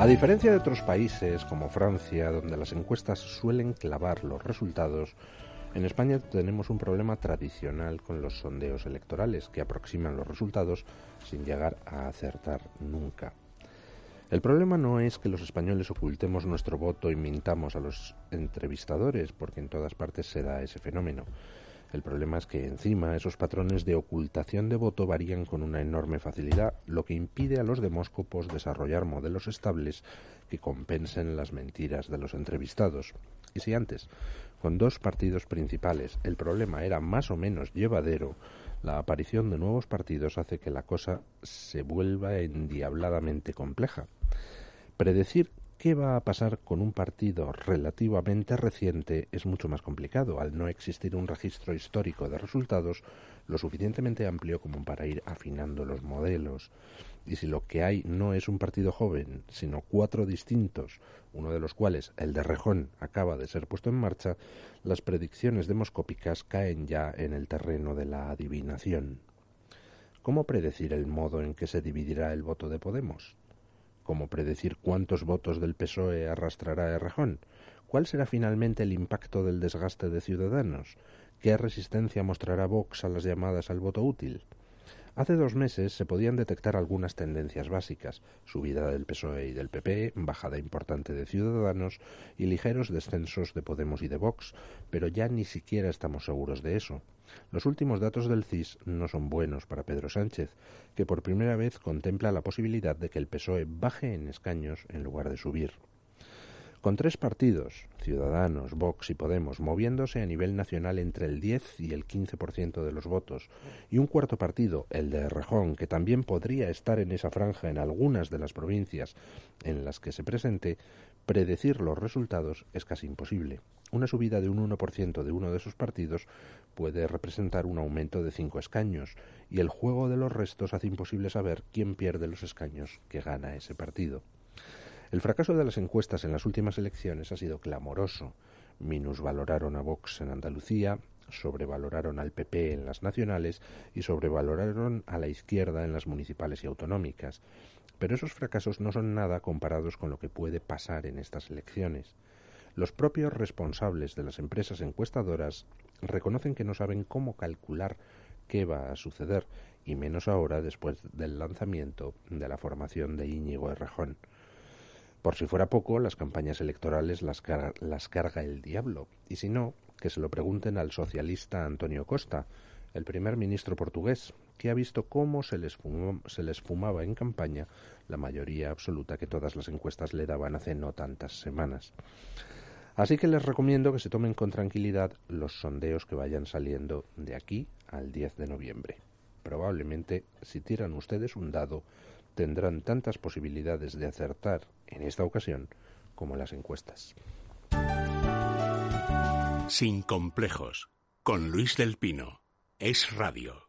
A diferencia de otros países como Francia, donde las encuestas suelen clavar los resultados, en España tenemos un problema tradicional con los sondeos electorales que aproximan los resultados sin llegar a acertar nunca. El problema no es que los españoles ocultemos nuestro voto y mintamos a los entrevistadores, porque en todas partes se da ese fenómeno. El problema es que encima esos patrones de ocultación de voto varían con una enorme facilidad, lo que impide a los demóscopos desarrollar modelos estables que compensen las mentiras de los entrevistados. Y si antes, con dos partidos principales, el problema era más o menos llevadero, la aparición de nuevos partidos hace que la cosa se vuelva endiabladamente compleja. Predecir qué va a pasar con un partido relativamente reciente es mucho más complicado, al no existir un registro histórico de resultados lo suficientemente amplio como para ir afinando los modelos. Y si lo que hay no es un partido joven, sino cuatro distintos, uno de los cuales, el de Rejón, acaba de ser puesto en marcha, las predicciones demoscópicas caen ya en el terreno de la adivinación. ¿Cómo predecir el modo en que se dividirá el voto de Podemos? ¿Cómo predecir cuántos votos del PSOE arrastrará Errejón? ¿Cuál será finalmente el impacto del desgaste de Ciudadanos? ¿Qué resistencia mostrará Vox a las llamadas al voto útil? Hace dos meses se podían detectar algunas tendencias básicas, subida del PSOE y del PP, bajada importante de Ciudadanos y ligeros descensos de Podemos y de Vox, pero ya ni siquiera estamos seguros de eso. Los últimos datos del CIS no son buenos para Pedro Sánchez, que por primera vez contempla la posibilidad de que el PSOE baje en escaños en lugar de subir. Con tres partidos, Ciudadanos, Vox y Podemos, moviéndose a nivel nacional entre el 10 y el 15% de los votos, y un cuarto partido, el de Rejón, que también podría estar en esa franja en algunas de las provincias en las que se presente, predecir los resultados es casi imposible. Una subida de un 1% de uno de esos partidos puede representar un aumento de cinco escaños, y el juego de los restos hace imposible saber quién pierde los escaños que gana ese partido. El fracaso de las encuestas en las últimas elecciones ha sido clamoroso. Minusvaloraron a Vox en Andalucía, sobrevaloraron al PP en las nacionales y sobrevaloraron a la izquierda en las municipales y autonómicas. Pero esos fracasos no son nada comparados con lo que puede pasar en estas elecciones. Los propios responsables de las empresas encuestadoras reconocen que no saben cómo calcular qué va a suceder, y menos ahora después del lanzamiento de la formación de Íñigo Errejón. Por si fuera poco, las campañas electorales las, carga el diablo, y si no, que se lo pregunten al socialista Antonio Costa, el primer ministro portugués, que ha visto cómo se les, se les fumaba en campaña la mayoría absoluta que todas las encuestas le daban hace no tantas semanas. Así que les recomiendo que se tomen con tranquilidad los sondeos que vayan saliendo de aquí al 10 de noviembre. Probablemente, si tiran ustedes un dado, tendrán tantas posibilidades de acertar en esta ocasión como las encuestas. Sin complejos, con Luis del Pino, es radio.